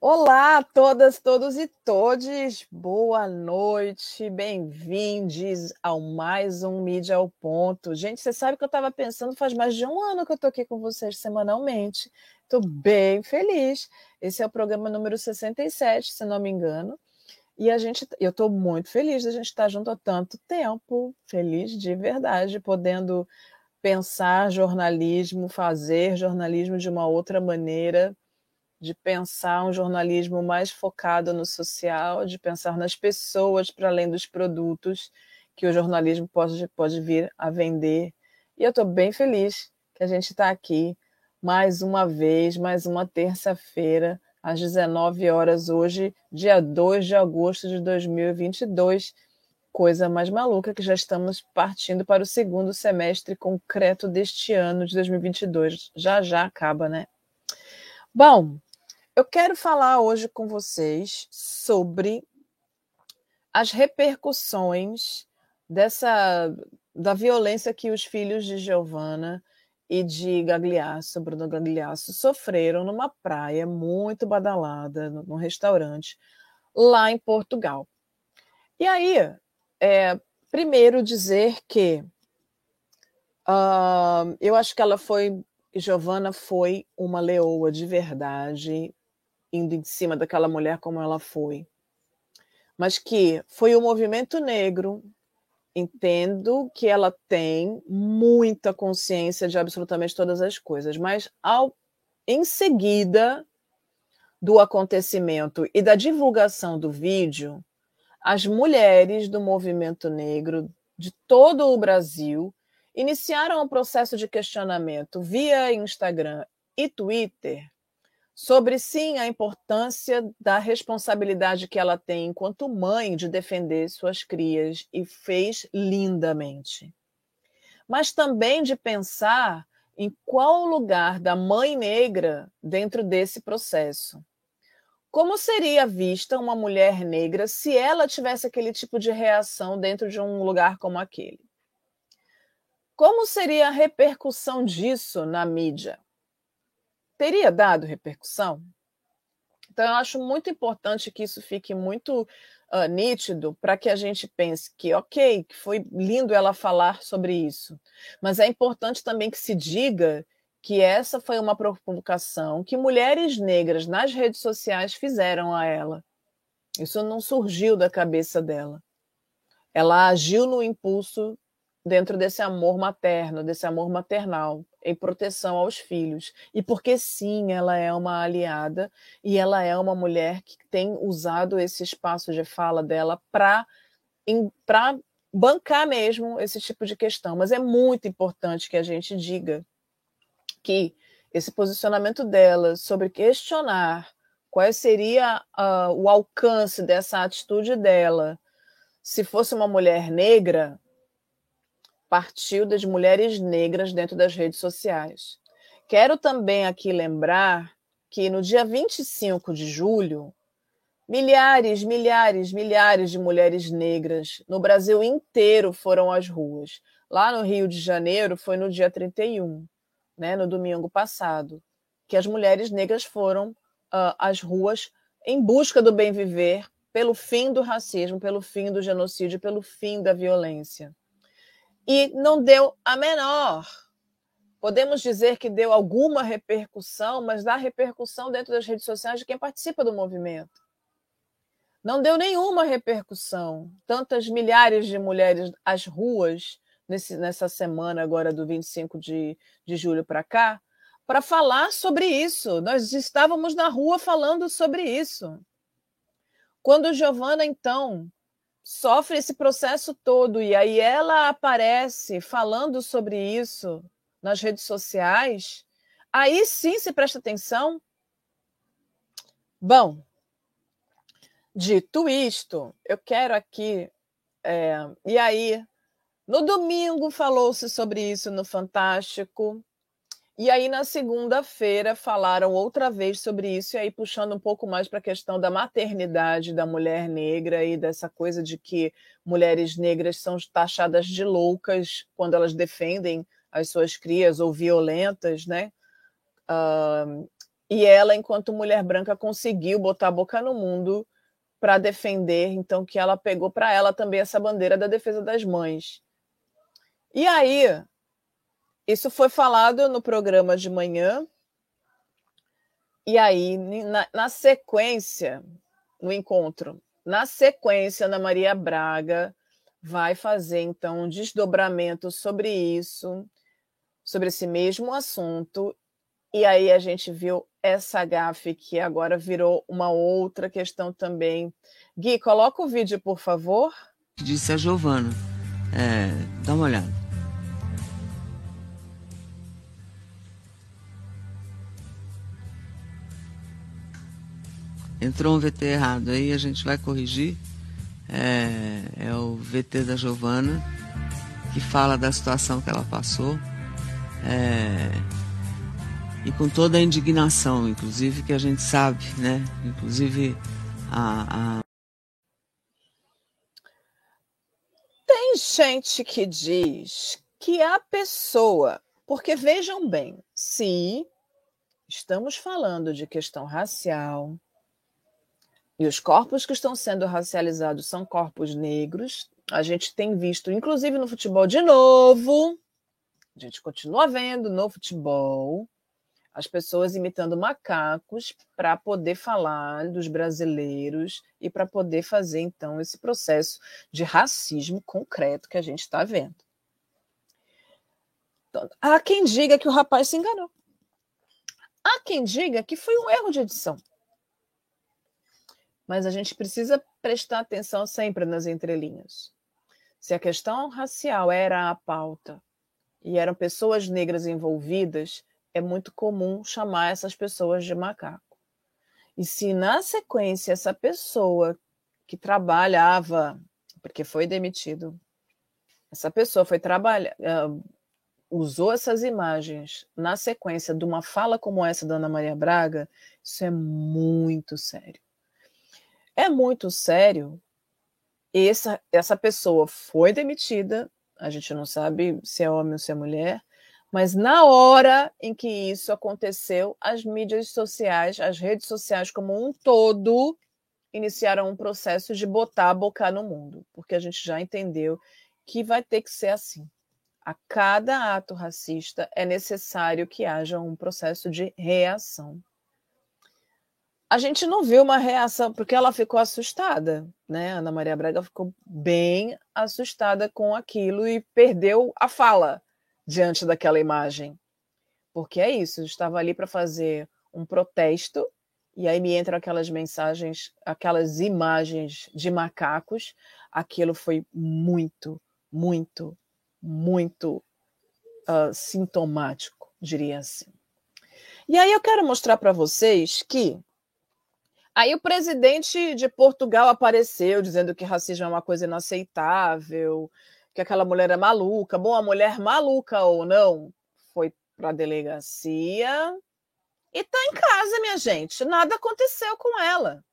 Olá a todas, todos e todes. Boa noite, bem-vindos ao mais um Mídia ao Ponto. Gente, você sabe que eu estava pensando, faz mais de um ano que eu estou aqui com vocês semanalmente. Estou bem feliz. Esse é o programa número 67, se não me engano. E a gente, eu estou muito feliz de a gente estar junto há tanto tempo, feliz de verdade, podendo pensar jornalismo, fazer jornalismo de uma outra maneira de pensar um jornalismo mais focado no social, de pensar nas pessoas para além dos produtos que o jornalismo pode, pode vir a vender. E eu estou bem feliz que a gente está aqui mais uma vez, mais uma terça-feira, às 19 horas, hoje, dia 2 de agosto de 2022. Coisa mais maluca que já estamos partindo para o segundo semestre concreto deste ano de 2022. Já já acaba, né? Bom, eu quero falar hoje com vocês sobre as repercussões dessa da violência que os filhos de Giovanna e de Gagliasso, Bruno Gagliasso, sofreram numa praia muito badalada, num restaurante, lá em Portugal. E aí, é, primeiro dizer que uh, eu acho que ela foi, Giovanna foi uma leoa de verdade, indo em cima daquela mulher como ela foi. Mas que foi o movimento negro. Entendo que ela tem muita consciência de absolutamente todas as coisas, mas ao, em seguida do acontecimento e da divulgação do vídeo, as mulheres do movimento negro de todo o Brasil iniciaram um processo de questionamento via Instagram e Twitter sobre sim a importância da responsabilidade que ela tem enquanto mãe de defender suas crias e fez lindamente. Mas também de pensar em qual o lugar da mãe negra dentro desse processo. Como seria vista uma mulher negra se ela tivesse aquele tipo de reação dentro de um lugar como aquele? Como seria a repercussão disso na mídia? Teria dado repercussão? Então, eu acho muito importante que isso fique muito uh, nítido para que a gente pense que, ok, que foi lindo ela falar sobre isso, mas é importante também que se diga que essa foi uma provocação que mulheres negras nas redes sociais fizeram a ela. Isso não surgiu da cabeça dela. Ela agiu no impulso dentro desse amor materno, desse amor maternal, em proteção aos filhos. E porque sim, ela é uma aliada e ela é uma mulher que tem usado esse espaço de fala dela para bancar mesmo esse tipo de questão. Mas é muito importante que a gente diga que esse posicionamento dela sobre questionar qual seria uh, o alcance dessa atitude dela se fosse uma mulher negra, partiu das mulheres negras dentro das redes sociais. Quero também aqui lembrar que no dia 25 de julho, milhares, milhares, milhares de mulheres negras no Brasil inteiro foram às ruas. Lá no Rio de Janeiro foi no dia 31, né, no domingo passado, que as mulheres negras foram uh, às ruas em busca do bem viver, pelo fim do racismo, pelo fim do genocídio, pelo fim da violência e não deu a menor. Podemos dizer que deu alguma repercussão, mas dá repercussão dentro das redes sociais de quem participa do movimento. Não deu nenhuma repercussão. Tantas milhares de mulheres às ruas nesse, nessa semana agora do 25 de, de julho para cá, para falar sobre isso. Nós estávamos na rua falando sobre isso. Quando Giovana, então, sofre esse processo todo e aí ela aparece falando sobre isso nas redes sociais, aí sim se presta atenção. Bom, dito isto, eu quero aqui. É, e aí, no domingo falou-se sobre isso no Fantástico. E aí, na segunda-feira, falaram outra vez sobre isso, e aí puxando um pouco mais para a questão da maternidade da mulher negra e dessa coisa de que mulheres negras são taxadas de loucas quando elas defendem as suas crias ou violentas, né? Uh, E ela, enquanto mulher branca, conseguiu botar a boca no mundo para defender, então que ela pegou para ela também essa bandeira da defesa das mães. E aí, isso foi falado no programa de manhã. E aí, na, na sequência, no encontro, na sequência, Ana Maria Braga vai fazer então um desdobramento sobre isso, sobre esse mesmo assunto. E aí a gente viu essa gafe que agora virou uma outra questão também. Gui, coloca o vídeo, por favor. Disse a Giovana. É, dá uma olhada. Entrou um VT errado aí, a gente vai corrigir. É, é o VT da Giovana, que fala da situação que ela passou. É, e com toda a indignação, inclusive, que a gente sabe, né? Inclusive a, a... Tem gente que diz que a pessoa, porque vejam bem, se estamos falando de questão racial e os corpos que estão sendo racializados são corpos negros, a gente tem visto, inclusive no futebol de novo, a gente continua vendo no futebol as pessoas imitando macacos para poder falar dos brasileiros e para poder fazer, então, esse processo de racismo concreto que a gente está vendo. Então, há quem diga que o rapaz se enganou. Há quem diga que foi um erro de edição. Mas a gente precisa prestar atenção sempre nas entrelinhas. Se a questão racial era a pauta e eram pessoas negras envolvidas, é muito comum chamar essas pessoas de macaco. E se na sequência essa pessoa que trabalhava, porque foi demitido, essa pessoa foi trabalhar, uh, usou essas imagens na sequência de uma fala como essa da Ana Maria Braga, isso é muito sério. É muito sério. Essa, essa pessoa foi demitida, a gente não sabe se é homem ou se é mulher, mas na hora em que isso aconteceu, as mídias sociais, as redes sociais como um todo, iniciaram um processo de botar a boca no mundo, porque a gente já entendeu que vai ter que ser assim. A cada ato racista é necessário que haja um processo de reação. A gente não viu uma reação, porque ela ficou assustada, né? Ana Maria Braga ficou bem assustada com aquilo e perdeu a fala diante daquela imagem. Porque é isso, eu estava ali para fazer um protesto e aí me entram aquelas mensagens, aquelas imagens de macacos. Aquilo foi muito, muito, muito uh, sintomático, diria assim. E aí eu quero mostrar para vocês que aí o presidente de Portugal apareceu dizendo que racismo é uma coisa inaceitável, que aquela mulher é maluca. Bom, a mulher maluca ou não foi para a delegacia e está em casa, minha gente. Nada aconteceu com ela.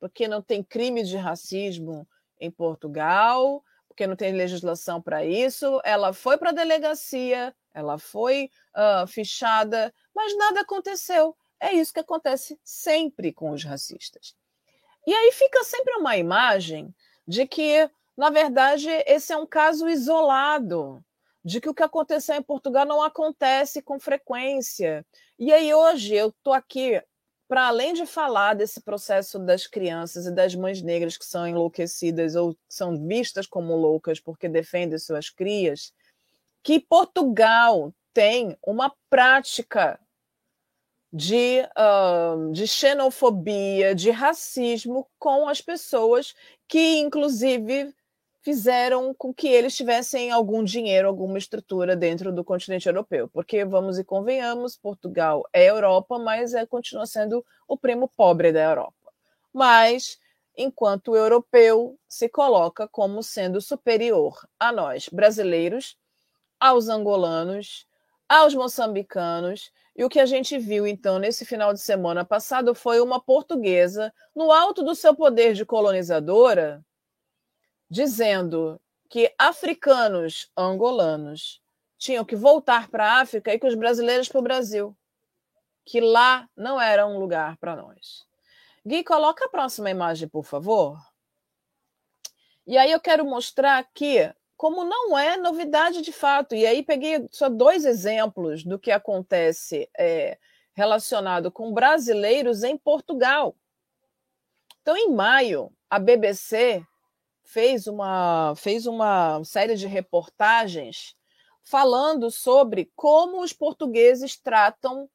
Porque não tem crime de racismo em Portugal, porque não tem legislação para isso. Ela foi para a delegacia, ela foi uh, fichada, mas nada aconteceu. É isso que acontece sempre com os racistas. E aí fica sempre uma imagem de que na verdade, esse é um caso isolado de que o que aconteceu em Portugal não acontece com frequência. E aí, hoje, eu estou aqui para além de falar desse processo das crianças e das mães negras que são enlouquecidas ou são vistas como loucas porque defendem suas crias, que Portugal tem uma prática de, uh, de xenofobia, de racismo com as pessoas que, inclusive, fizeram com que eles tivessem algum dinheiro, alguma estrutura dentro do continente europeu. Porque, vamos e convenhamos, Portugal é Europa, mas é, continua sendo o primo pobre da Europa. Mas, enquanto o europeu se coloca como sendo superior a nós, brasileiros, aos angolanos, aos moçambicanos. E o que a gente viu, então, nesse final de semana passado foi uma portuguesa, no alto do seu poder de colonizadora, dizendo que africanos angolanos tinham que voltar para a África e que os brasileiros para o Brasil. que lá não era um lugar para nós. Gui, coloca a próxima imagem, por favor. E aí eu quero mostrar aqui como não é novidade de fato. E aí peguei só dois exemplos do que acontece é, relacionado com brasileiros em Portugal. Então, em maio, a BBC fez uma, fez uma série de reportagens falando sobre como os portugueses tratam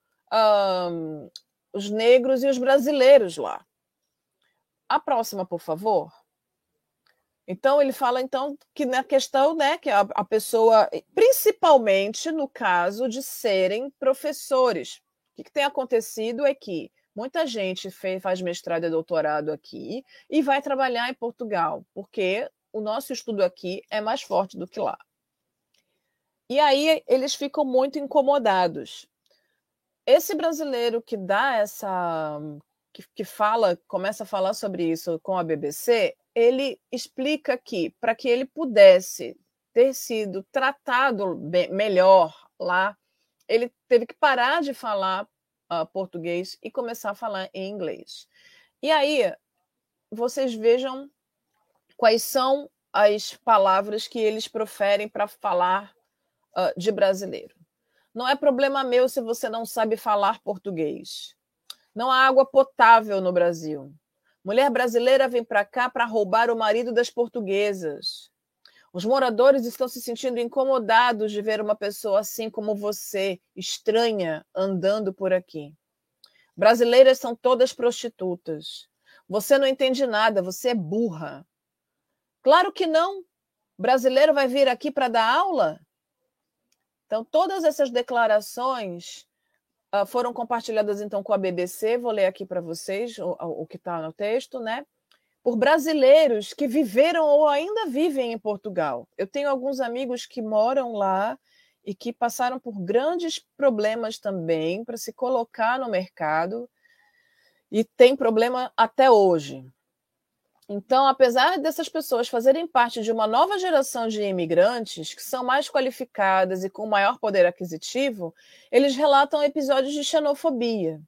os negros e os brasileiros lá. A próxima, por favor. Então ele fala então que na questão, né, que a, a pessoa, principalmente no caso de serem professores, o que, que tem acontecido é que muita gente fez, faz mestrado e doutorado aqui e vai trabalhar em Portugal, porque o nosso estudo aqui é mais forte do que lá. E aí eles ficam muito incomodados. Esse brasileiro que dá essa que, que fala, começa a falar sobre isso com a BBC, ele explica que para que ele pudesse ter sido tratado bem, melhor lá, ele teve que parar de falar uh, português e começar a falar em inglês. E aí vocês vejam quais são as palavras que eles proferem para falar uh, de brasileiro. Não é problema meu se você não sabe falar português. Não há água potável no Brasil. Mulher brasileira vem para cá para roubar o marido das portuguesas. Os moradores estão se sentindo incomodados de ver uma pessoa assim como você, estranha, andando por aqui. Brasileiras são todas prostitutas. Você não entende nada, você é burra. Claro que não. Brasileiro vai vir aqui para dar aula? Então, todas essas declarações uh, foram compartilhadas então com a BBC. Vou ler aqui para vocês o, o que está no texto, né? por brasileiros que viveram ou ainda vivem em Portugal. Eu tenho alguns amigos que moram lá e que passaram por grandes problemas também para se colocar no mercado e tem problema até hoje. Então, apesar dessas pessoas fazerem parte de uma nova geração de imigrantes que são mais qualificadas e com maior poder aquisitivo, eles relatam episódios de xenofobia.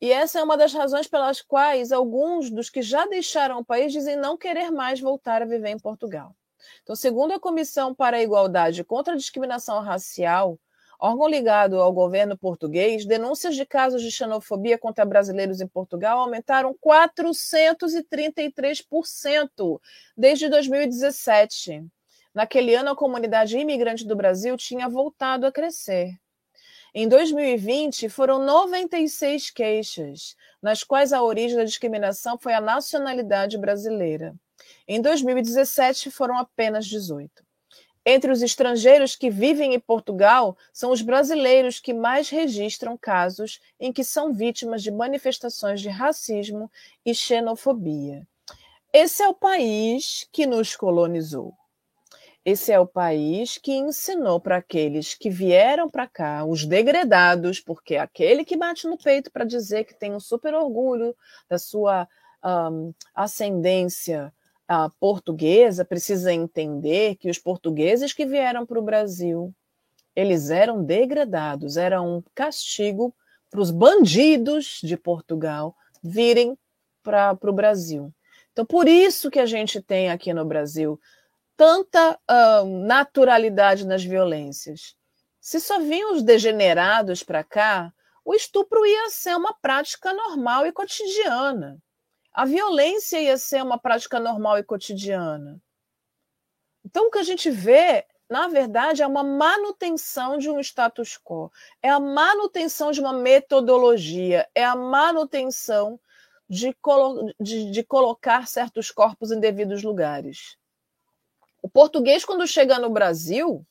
E essa é uma das razões pelas quais alguns dos que já deixaram o país dizem não querer mais voltar a viver em Portugal. Então, segundo a Comissão para a Igualdade contra a Discriminação Racial, órgão ligado ao governo português, denúncias de casos de xenofobia contra brasileiros em Portugal aumentaram 433% desde 2017. Naquele ano, a comunidade imigrante do Brasil tinha voltado a crescer. Em 2020, foram 96 queixas, nas quais a origem da discriminação foi a nacionalidade brasileira. Em 2017, foram apenas 18. Entre os estrangeiros que vivem em Portugal, são os brasileiros que mais registram casos em que são vítimas de manifestações de racismo e xenofobia. Esse é o país que nos colonizou. Esse é o país que ensinou para aqueles que vieram para cá, os degredados, porque aquele que bate no peito para dizer que tem um super orgulho da sua um, ascendência uh, portuguesa precisa entender que os portugueses que vieram para o Brasil, eles eram degradados, era um castigo para os bandidos de Portugal virem para o Brasil. Então, por isso que a gente tem aqui no Brasil tanta uh, naturalidade nas violências. Se só vinham os degenerados para cá, o estupro ia ser uma prática normal e cotidiana. A violência ia ser uma prática normal e cotidiana. Então, o que a gente vê, na verdade, é uma manutenção de um status quo, é a manutenção de uma metodologia, é a manutenção de, colo de, de colocar certos corpos em devidos lugares. O português, quando chega no Brasil,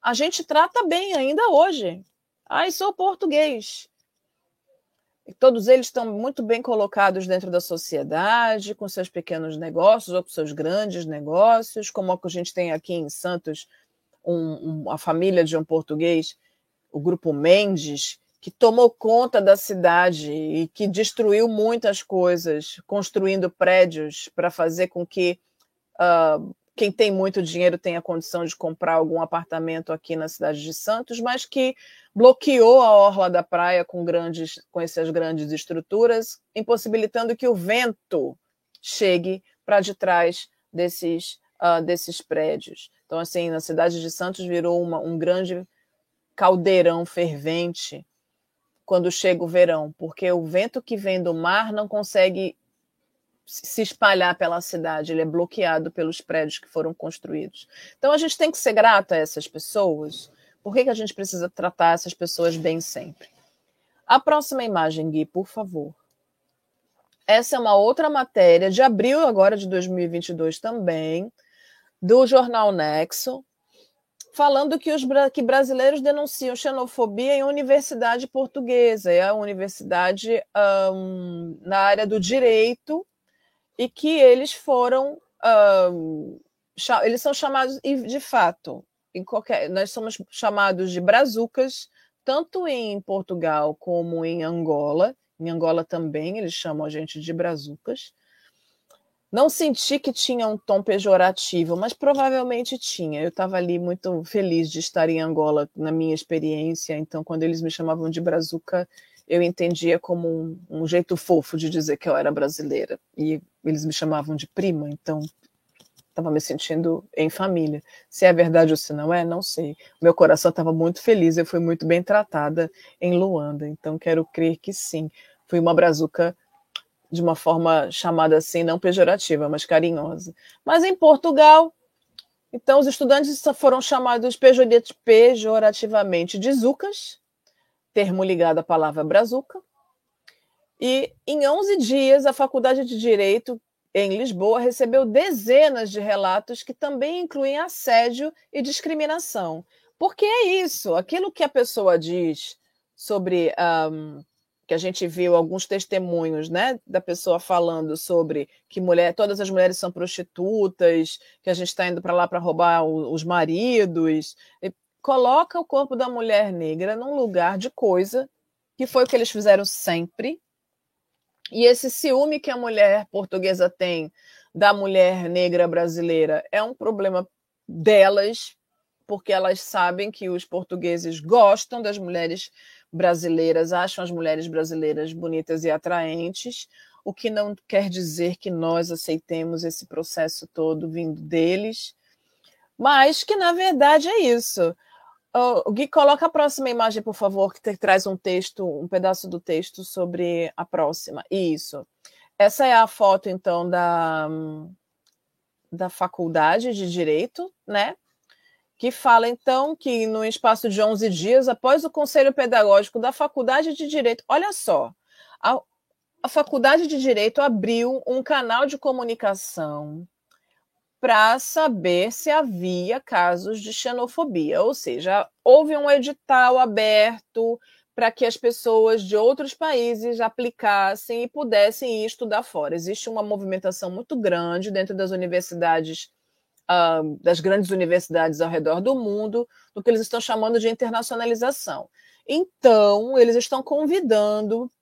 a gente trata bem ainda hoje. Ai, sou português. Todos eles estão muito bem colocados dentro da sociedade, com seus pequenos negócios ou com seus grandes negócios, como a gente tem aqui em Santos, um, um, a família de um português, o grupo Mendes, que tomou conta da cidade e que destruiu muitas coisas, construindo prédios para fazer com que uh, quem tem muito dinheiro tem a condição de comprar algum apartamento aqui na cidade de Santos, mas que bloqueou a orla da praia com grandes, com essas grandes estruturas, impossibilitando que o vento chegue para de trás desses, uh, desses prédios. Então, assim, na cidade de Santos virou uma, um grande caldeirão fervente quando chega o verão, porque o vento que vem do mar não consegue se espalhar pela cidade, ele é bloqueado pelos prédios que foram construídos. Então a gente tem que ser grata a essas pessoas. Por que, que a gente precisa tratar essas pessoas bem sempre? A próxima imagem, Gui, por favor. Essa é uma outra matéria de abril agora de 2022 também, do jornal Nexo, falando que os que brasileiros denunciam xenofobia em universidade portuguesa, é a universidade um, na área do direito, e que eles foram. Eles são chamados, de fato, qualquer, nós somos chamados de brazucas, tanto em Portugal como em Angola. Em Angola também eles chamam a gente de brazucas. Não senti que tinha um tom pejorativo, mas provavelmente tinha. Eu estava ali muito feliz de estar em Angola na minha experiência, então quando eles me chamavam de brazuca, eu entendia como um, um, jeito fofo de dizer que eu era brasileira. E eles me chamavam de prima, então estava me sentindo em família. Se é verdade ou se não é, não sei. Meu coração estava muito feliz, eu fui muito bem tratada em Luanda, então quero crer que sim. Fui uma brazuca de uma forma chamada assim, não pejorativa, mas carinhosa. Mas em Portugal, então os estudantes foram chamados pejorativamente de zucas, termo ligado à palavra brazuca. E em 11 dias, a Faculdade de Direito em Lisboa recebeu dezenas de relatos que também incluem assédio e discriminação. Porque é isso, aquilo que a pessoa diz sobre um, que a gente viu alguns testemunhos, né, da pessoa falando sobre que mulher, todas as mulheres são prostitutas, que a gente está indo para lá para roubar os maridos coloca o corpo da mulher negra num lugar de coisa, que foi o que eles fizeram sempre. E esse ciúme que a mulher portuguesa tem da mulher negra brasileira é um problema delas, porque elas sabem que os portugueses gostam das mulheres brasileiras, acham as mulheres brasileiras bonitas e atraentes, o que não quer dizer que nós aceitemos esse processo todo vindo deles, mas que na verdade é isso. Oh, Gui, coloca a próxima imagem, por favor, que te, traz um texto, um pedaço do texto sobre a próxima. Isso. Essa é a foto, então, da, da faculdade de Direito, né? Que fala, então, que no espaço de 11 dias, após o Conselho Pedagógico da Faculdade de Direito, olha só, a, a Faculdade de Direito abriu um canal de comunicação para saber se havia casos de xenofobia, ou seja, houve um edital aberto para que as pessoas de outros países aplicassem e pudessem ir estudar fora. Existe uma movimentação muito grande dentro das universidades, uh, das grandes universidades ao redor do mundo, do que eles estão chamando de internacionalização. Então, eles estão convidando,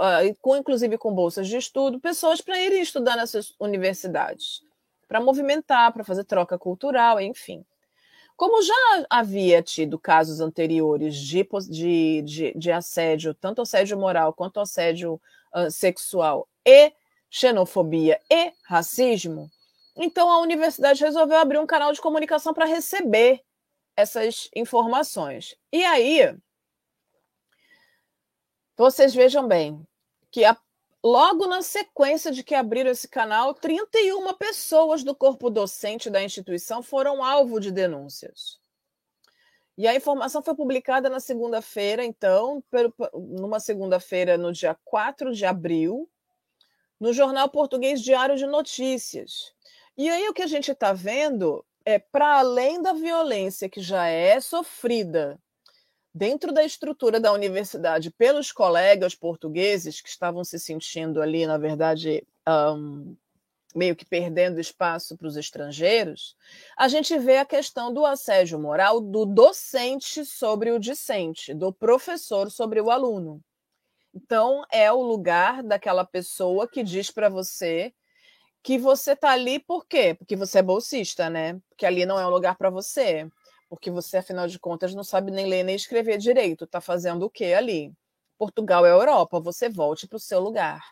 uh, com, inclusive com bolsas de estudo, pessoas para irem estudar nessas universidades para movimentar, para fazer troca cultural, enfim. Como já havia tido casos anteriores de, de, de, de assédio, tanto assédio moral quanto assédio uh, sexual e xenofobia e racismo, então a universidade resolveu abrir um canal de comunicação para receber essas informações. E aí, vocês vejam bem que a Logo na sequência de que abriram esse canal, 31 pessoas do corpo docente da instituição foram alvo de denúncias. E a informação foi publicada na segunda-feira, então, numa segunda-feira, no dia 4 de abril, no jornal português Diário de Notícias. E aí o que a gente está vendo é, para além da violência que já é sofrida dentro da estrutura da universidade pelos colegas portugueses que estavam se sentindo ali, na verdade, um, meio que perdendo espaço para os estrangeiros, a gente vê a questão do assédio moral do docente sobre o discente, do professor sobre o aluno. Então, é o lugar daquela pessoa que diz para você que você tá ali por quê? Porque você é bolsista, né? Porque ali não é um lugar para você. Porque você, afinal de contas, não sabe nem ler nem escrever direito. Tá fazendo o quê ali? Portugal é Europa, você volte para o seu lugar.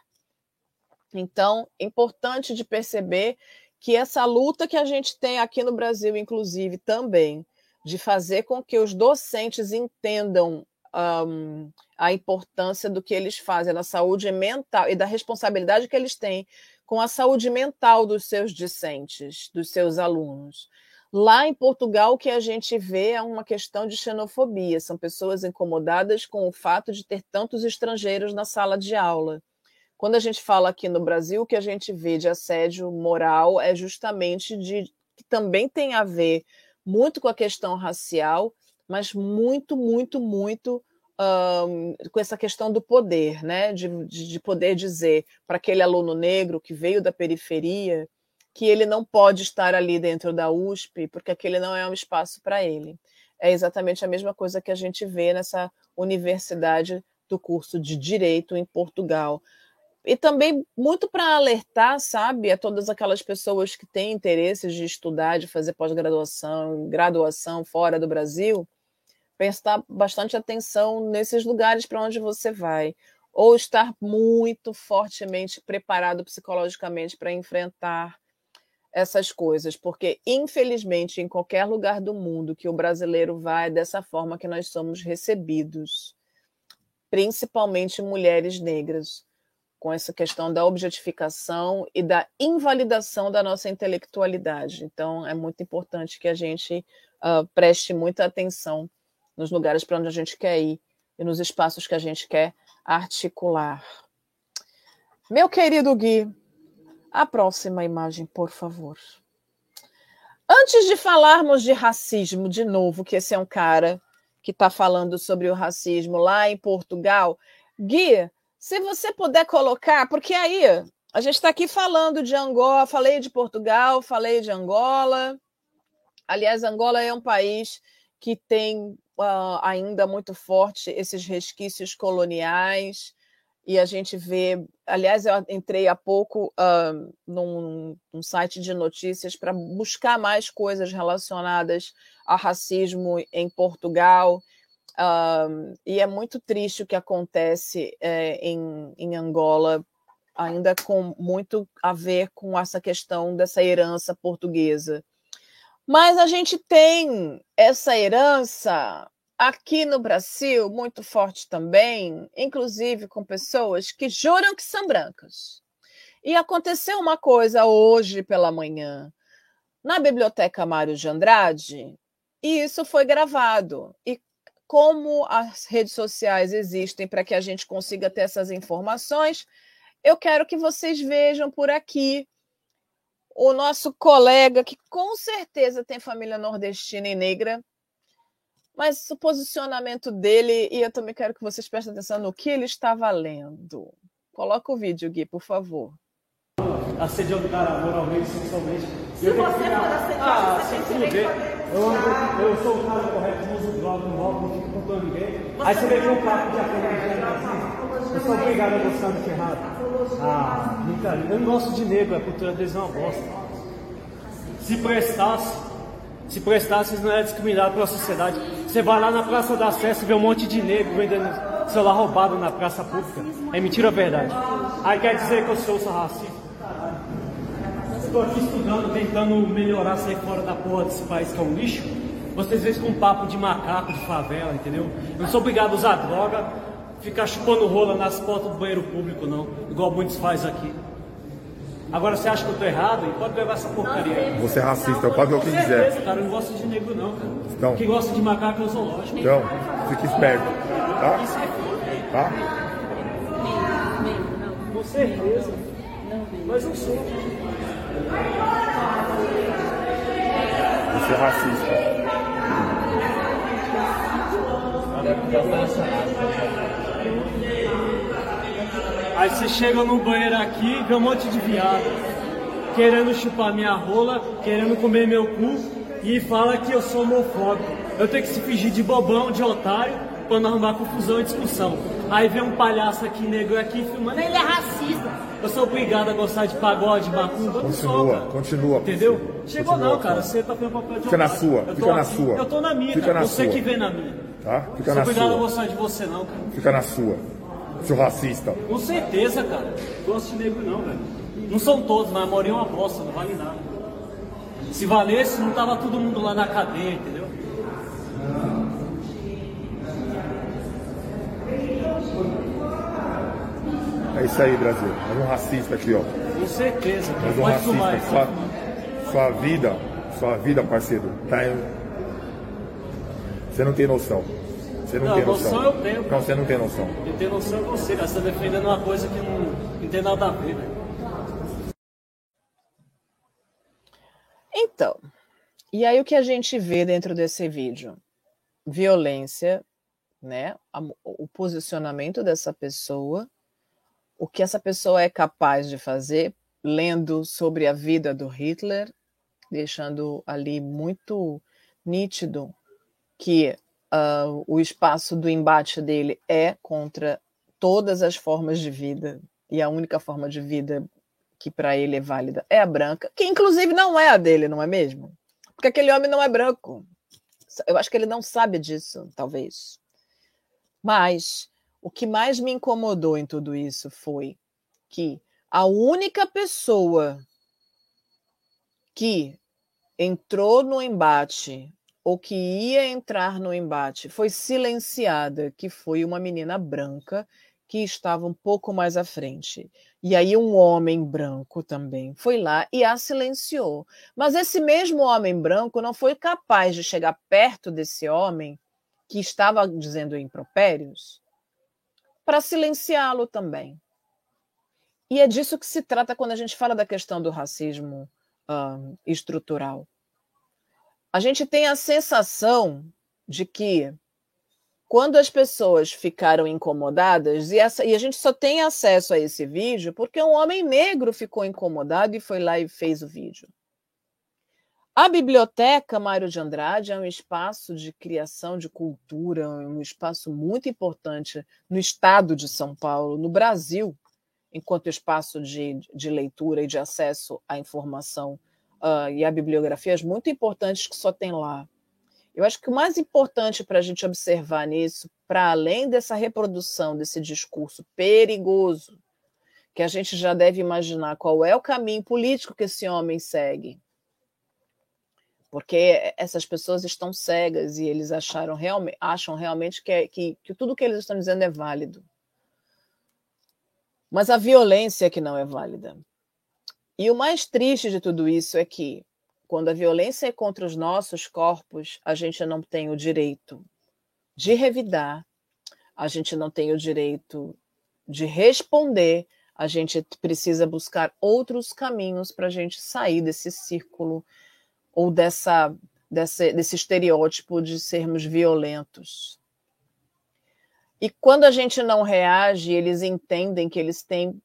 Então, importante de perceber que essa luta que a gente tem aqui no Brasil, inclusive, também, de fazer com que os docentes entendam um, a importância do que eles fazem na saúde mental e da responsabilidade que eles têm com a saúde mental dos seus discentes, dos seus alunos. Lá em Portugal, o que a gente vê é uma questão de xenofobia. São pessoas incomodadas com o fato de ter tantos estrangeiros na sala de aula. Quando a gente fala aqui no Brasil, o que a gente vê de assédio moral é justamente de que também tem a ver muito com a questão racial, mas muito, muito, muito um, com essa questão do poder, né? De, de poder dizer para aquele aluno negro que veio da periferia que ele não pode estar ali dentro da USP, porque aquele não é um espaço para ele. É exatamente a mesma coisa que a gente vê nessa universidade do curso de Direito em Portugal. E também muito para alertar, sabe, a todas aquelas pessoas que têm interesse de estudar, de fazer pós-graduação, graduação fora do Brasil, prestar bastante atenção nesses lugares para onde você vai, ou estar muito fortemente preparado psicologicamente para enfrentar essas coisas, porque infelizmente em qualquer lugar do mundo que o brasileiro vai é dessa forma que nós somos recebidos, principalmente mulheres negras, com essa questão da objetificação e da invalidação da nossa intelectualidade. Então é muito importante que a gente uh, preste muita atenção nos lugares para onde a gente quer ir e nos espaços que a gente quer articular. Meu querido Gui, a próxima imagem, por favor. Antes de falarmos de racismo, de novo, que esse é um cara que está falando sobre o racismo lá em Portugal, Gui, se você puder colocar, porque aí a gente está aqui falando de Angola, falei de Portugal, falei de Angola. Aliás, Angola é um país que tem uh, ainda muito forte esses resquícios coloniais, e a gente vê. Aliás, eu entrei há pouco uh, num, num, site de notícias para buscar mais coisas relacionadas a racismo em Portugal. Uh, e é muito triste o que acontece é, em, em Angola, ainda com muito a ver com essa questão dessa herança portuguesa. Mas a gente tem essa herança aqui no Brasil muito forte também, inclusive com pessoas que juram que são brancas. E aconteceu uma coisa hoje pela manhã na Biblioteca Mário de Andrade, e isso foi gravado. E como as redes sociais existem para que a gente consiga ter essas informações, eu quero que vocês vejam por aqui o nosso colega, que com certeza tem família nordestina e negra, mas o posicionamento dele, e eu também quero que vocês prestem atenção no que ele está valendo. Coloca o vídeo, Gui, por favor. Assediando o cara moralmente, sexualmente. Se eu você for assediado, ah, você tem que eu, eu sou o cara correto, não uso droga, não roubo, não fico contando ninguém. Aí você vê que um papo de aquele Eu sou obrigado a gostar do que errado. Ah, brincadeira. Eu não gosto de negro, a cultura deles é uma bosta. Se prestasse, se prestasse, não é discriminado pela sociedade. Você vai lá na Praça da Sé e vê um monte de negro vendendo celular roubado na praça pública. É mentira ou verdade? Aí quer dizer que eu sou, sou racista? Estou aqui estudando, tentando melhorar, sair fora da porra desse país que é um lixo. Vocês veem com um papo de macaco, de favela, entendeu? Eu não sou obrigado a usar droga, ficar chupando rola nas portas do banheiro público, não, igual muitos fazem aqui. Agora você acha que eu tô errado? E pode levar essa porcaria aí. Você é racista, pode ver o que quiser. Certeza, cara, eu não gosto de negro não, cara. Então, Quem gosta de macaco é o zoológico. Então, fique esperto, tá? Tá? Com certeza. Mas eu sou. Você é racista. Aí você chega no banheiro aqui, vê um monte de viado querendo chupar minha rola, querendo comer meu cu e fala que eu sou homofóbico. Eu tenho que se fingir de bobão, de otário, pra não arrumar confusão e discussão. Aí vem um palhaço aqui, negro aqui, filmando, ele é racista. Eu sou obrigado a gostar de pagode, macumba. Continua, continua. Entendeu? Chegou Continua, não, cara. Você tá vendo papel de Fica na sua, Eu fica na aqui, sua. Eu tô na minha, Fica cara. na Você sua. que vem na minha. Tá? Fica sou na obrigado a gostar de você, não, cara. Fica na sua. Seu racista. Com certeza, cara. Gosto de negro, não, velho. Não são todos, mas a maioria é uma bosta, não vale nada. Se valesse, não tava todo mundo lá na cadeia, entendeu? É isso aí, Brasil. Mais um racista aqui, ó. Com certeza, cara. Mais um Pode fumar. racista. pode Sua, sua vida, sua vida, parceiro, tá em... Você não tem noção. Você não, Não, tem noção. noção eu tenho. Não, você não tem noção. Eu tenho noção de você, cara. Você tá defendendo uma coisa que não, não tem nada a ver, velho. Então, e aí o que a gente vê dentro desse vídeo? Violência, né? O posicionamento dessa pessoa, o que essa pessoa é capaz de fazer, lendo sobre a vida do Hitler, deixando ali muito nítido que ah, o espaço do embate dele é contra todas as formas de vida, e a única forma de vida que para ele é válida é a branca, que inclusive não é a dele, não é mesmo? Porque aquele homem não é branco. Eu acho que ele não sabe disso, talvez. Mas o que mais me incomodou em tudo isso foi que a única pessoa que entrou no embate ou que ia entrar no embate foi silenciada, que foi uma menina branca que estava um pouco mais à frente. E aí um homem branco também foi lá e a silenciou. Mas esse mesmo homem branco não foi capaz de chegar perto desse homem que estava dizendo impropérios para silenciá-lo também. E é disso que se trata quando a gente fala da questão do racismo estrutural. A gente tem a sensação de que quando as pessoas ficaram incomodadas, e, essa, e, a gente só tem acesso a esse vídeo porque um homem negro ficou incomodado e foi lá e fez o vídeo. A biblioteca Mário de Andrade é um espaço de criação de cultura, um espaço muito importante no estado de São Paulo, no Brasil, enquanto espaço de, de leitura e de acesso à informação uh, e a bibliografias muito importantes que só tem lá. Eu acho que o mais importante para a gente observar nisso, para além dessa reprodução desse discurso perigoso, que a gente já deve imaginar qual é o caminho político que esse homem segue, porque essas pessoas estão cegas e eles acharam realmente, acham realmente que, é, que, que tudo que eles estão dizendo é válido. Mas a violência é que não é válida. E o mais triste de tudo isso é que quando a violência é contra os nossos corpos, a gente não tem o direito de revidar, a gente não tem o direito de responder, a gente precisa buscar outros caminhos para a gente sair desse círculo ou dessa, desse, desse estereótipo de sermos violentos. E quando a gente não reage, eles entendem que eles têm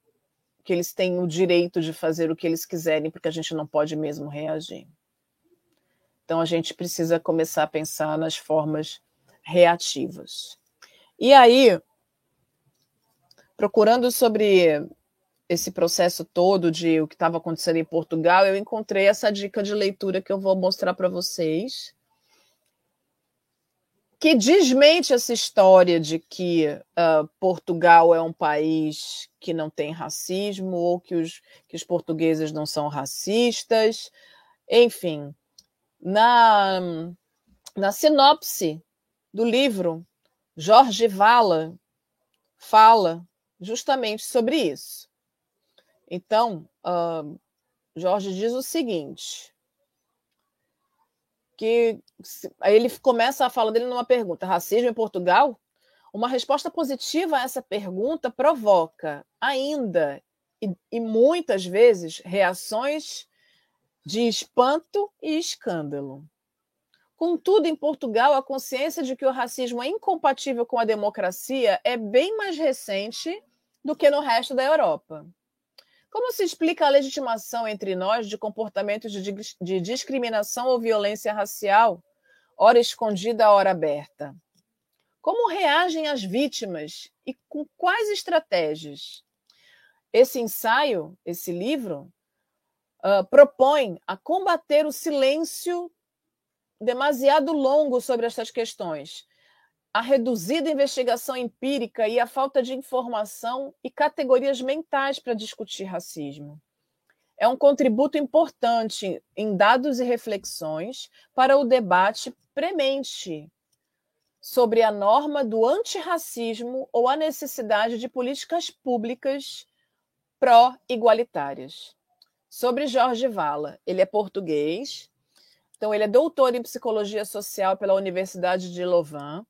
que eles têm o direito de fazer o que eles quiserem, porque a gente não pode mesmo reagir. Então a gente precisa começar a pensar nas formas reativas. E aí, procurando sobre esse processo todo de o que estava acontecendo em Portugal, eu encontrei essa dica de leitura que eu vou mostrar para vocês, que desmente essa história de que uh, Portugal é um país que não tem racismo ou que os, que os portugueses não são racistas. Enfim, na, na sinopse do livro, Jorge Vala fala justamente sobre isso. Então, uh, Jorge diz o seguinte: que aí ele começa a fala dele numa pergunta: racismo em Portugal? Uma resposta positiva a essa pergunta provoca ainda e, e muitas vezes reações de espanto e escândalo. Contudo, em Portugal, a consciência de que o racismo é incompatível com a democracia é bem mais recente do que no resto da Europa. Como se explica a legitimação entre nós de comportamentos de, de discriminação ou violência racial, ora escondida, ora aberta? Como reagem as vítimas e com quais estratégias? esse ensaio, esse livro, uh, propõe a combater o silêncio demasiado longo sobre estas questões, a reduzida investigação empírica e a falta de informação e categorias mentais para discutir racismo. É um contributo importante em dados e reflexões para o debate premente sobre a norma do antirracismo ou a necessidade de políticas públicas pró-igualitárias. Sobre Jorge Vala, ele é português, então ele é doutor em psicologia social pela Universidade de Louvain.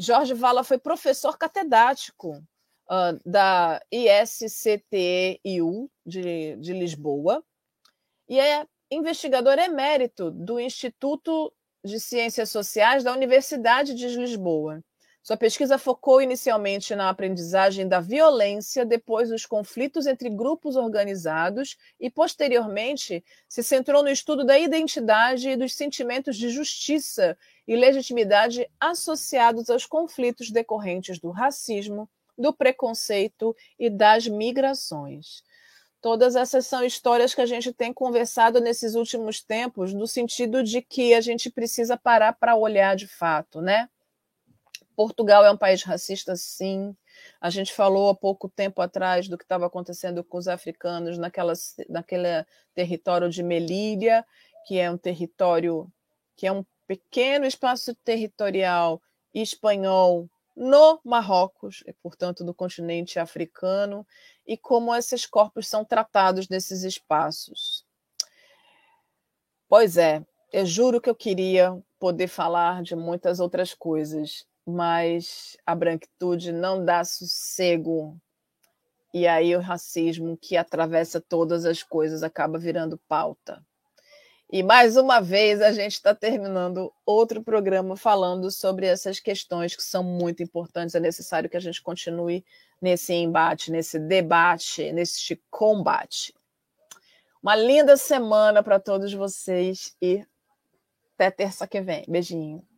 Jorge Vala foi professor catedrático uh, da ISCTEU de, de Lisboa e é investigador emérito do Instituto de Ciências Sociais da Universidade de Lisboa. Sua pesquisa focou inicialmente na aprendizagem da violência depois dos conflitos entre grupos organizados e, posteriormente, se centrou no estudo da identidade e dos sentimentos de justiça e legitimidade associados aos conflitos decorrentes do racismo, do preconceito e das migrações. Todas essas são histórias que a gente tem conversado nesses últimos tempos, no sentido de que a gente precisa parar para olhar de fato, né? Portugal é um país racista, sim. A gente falou há pouco tempo atrás do que estava acontecendo com os africanos naquela, naquele território de Melília, que é um território, que é um pequeno espaço territorial espanhol no Marrocos, e portanto no continente africano, e como esses corpos são tratados nesses espaços. Pois é, eu juro que eu queria poder falar de muitas outras coisas, mas a branquitude não dá sossego. E aí o racismo que atravessa todas as coisas acaba virando pauta. E mais uma vez a gente está terminando outro programa falando sobre essas questões que são muito importantes. É necessário que a gente continue nesse embate, nesse debate, nesse combate. Uma linda semana para todos vocês e até terça que vem. Beijinho.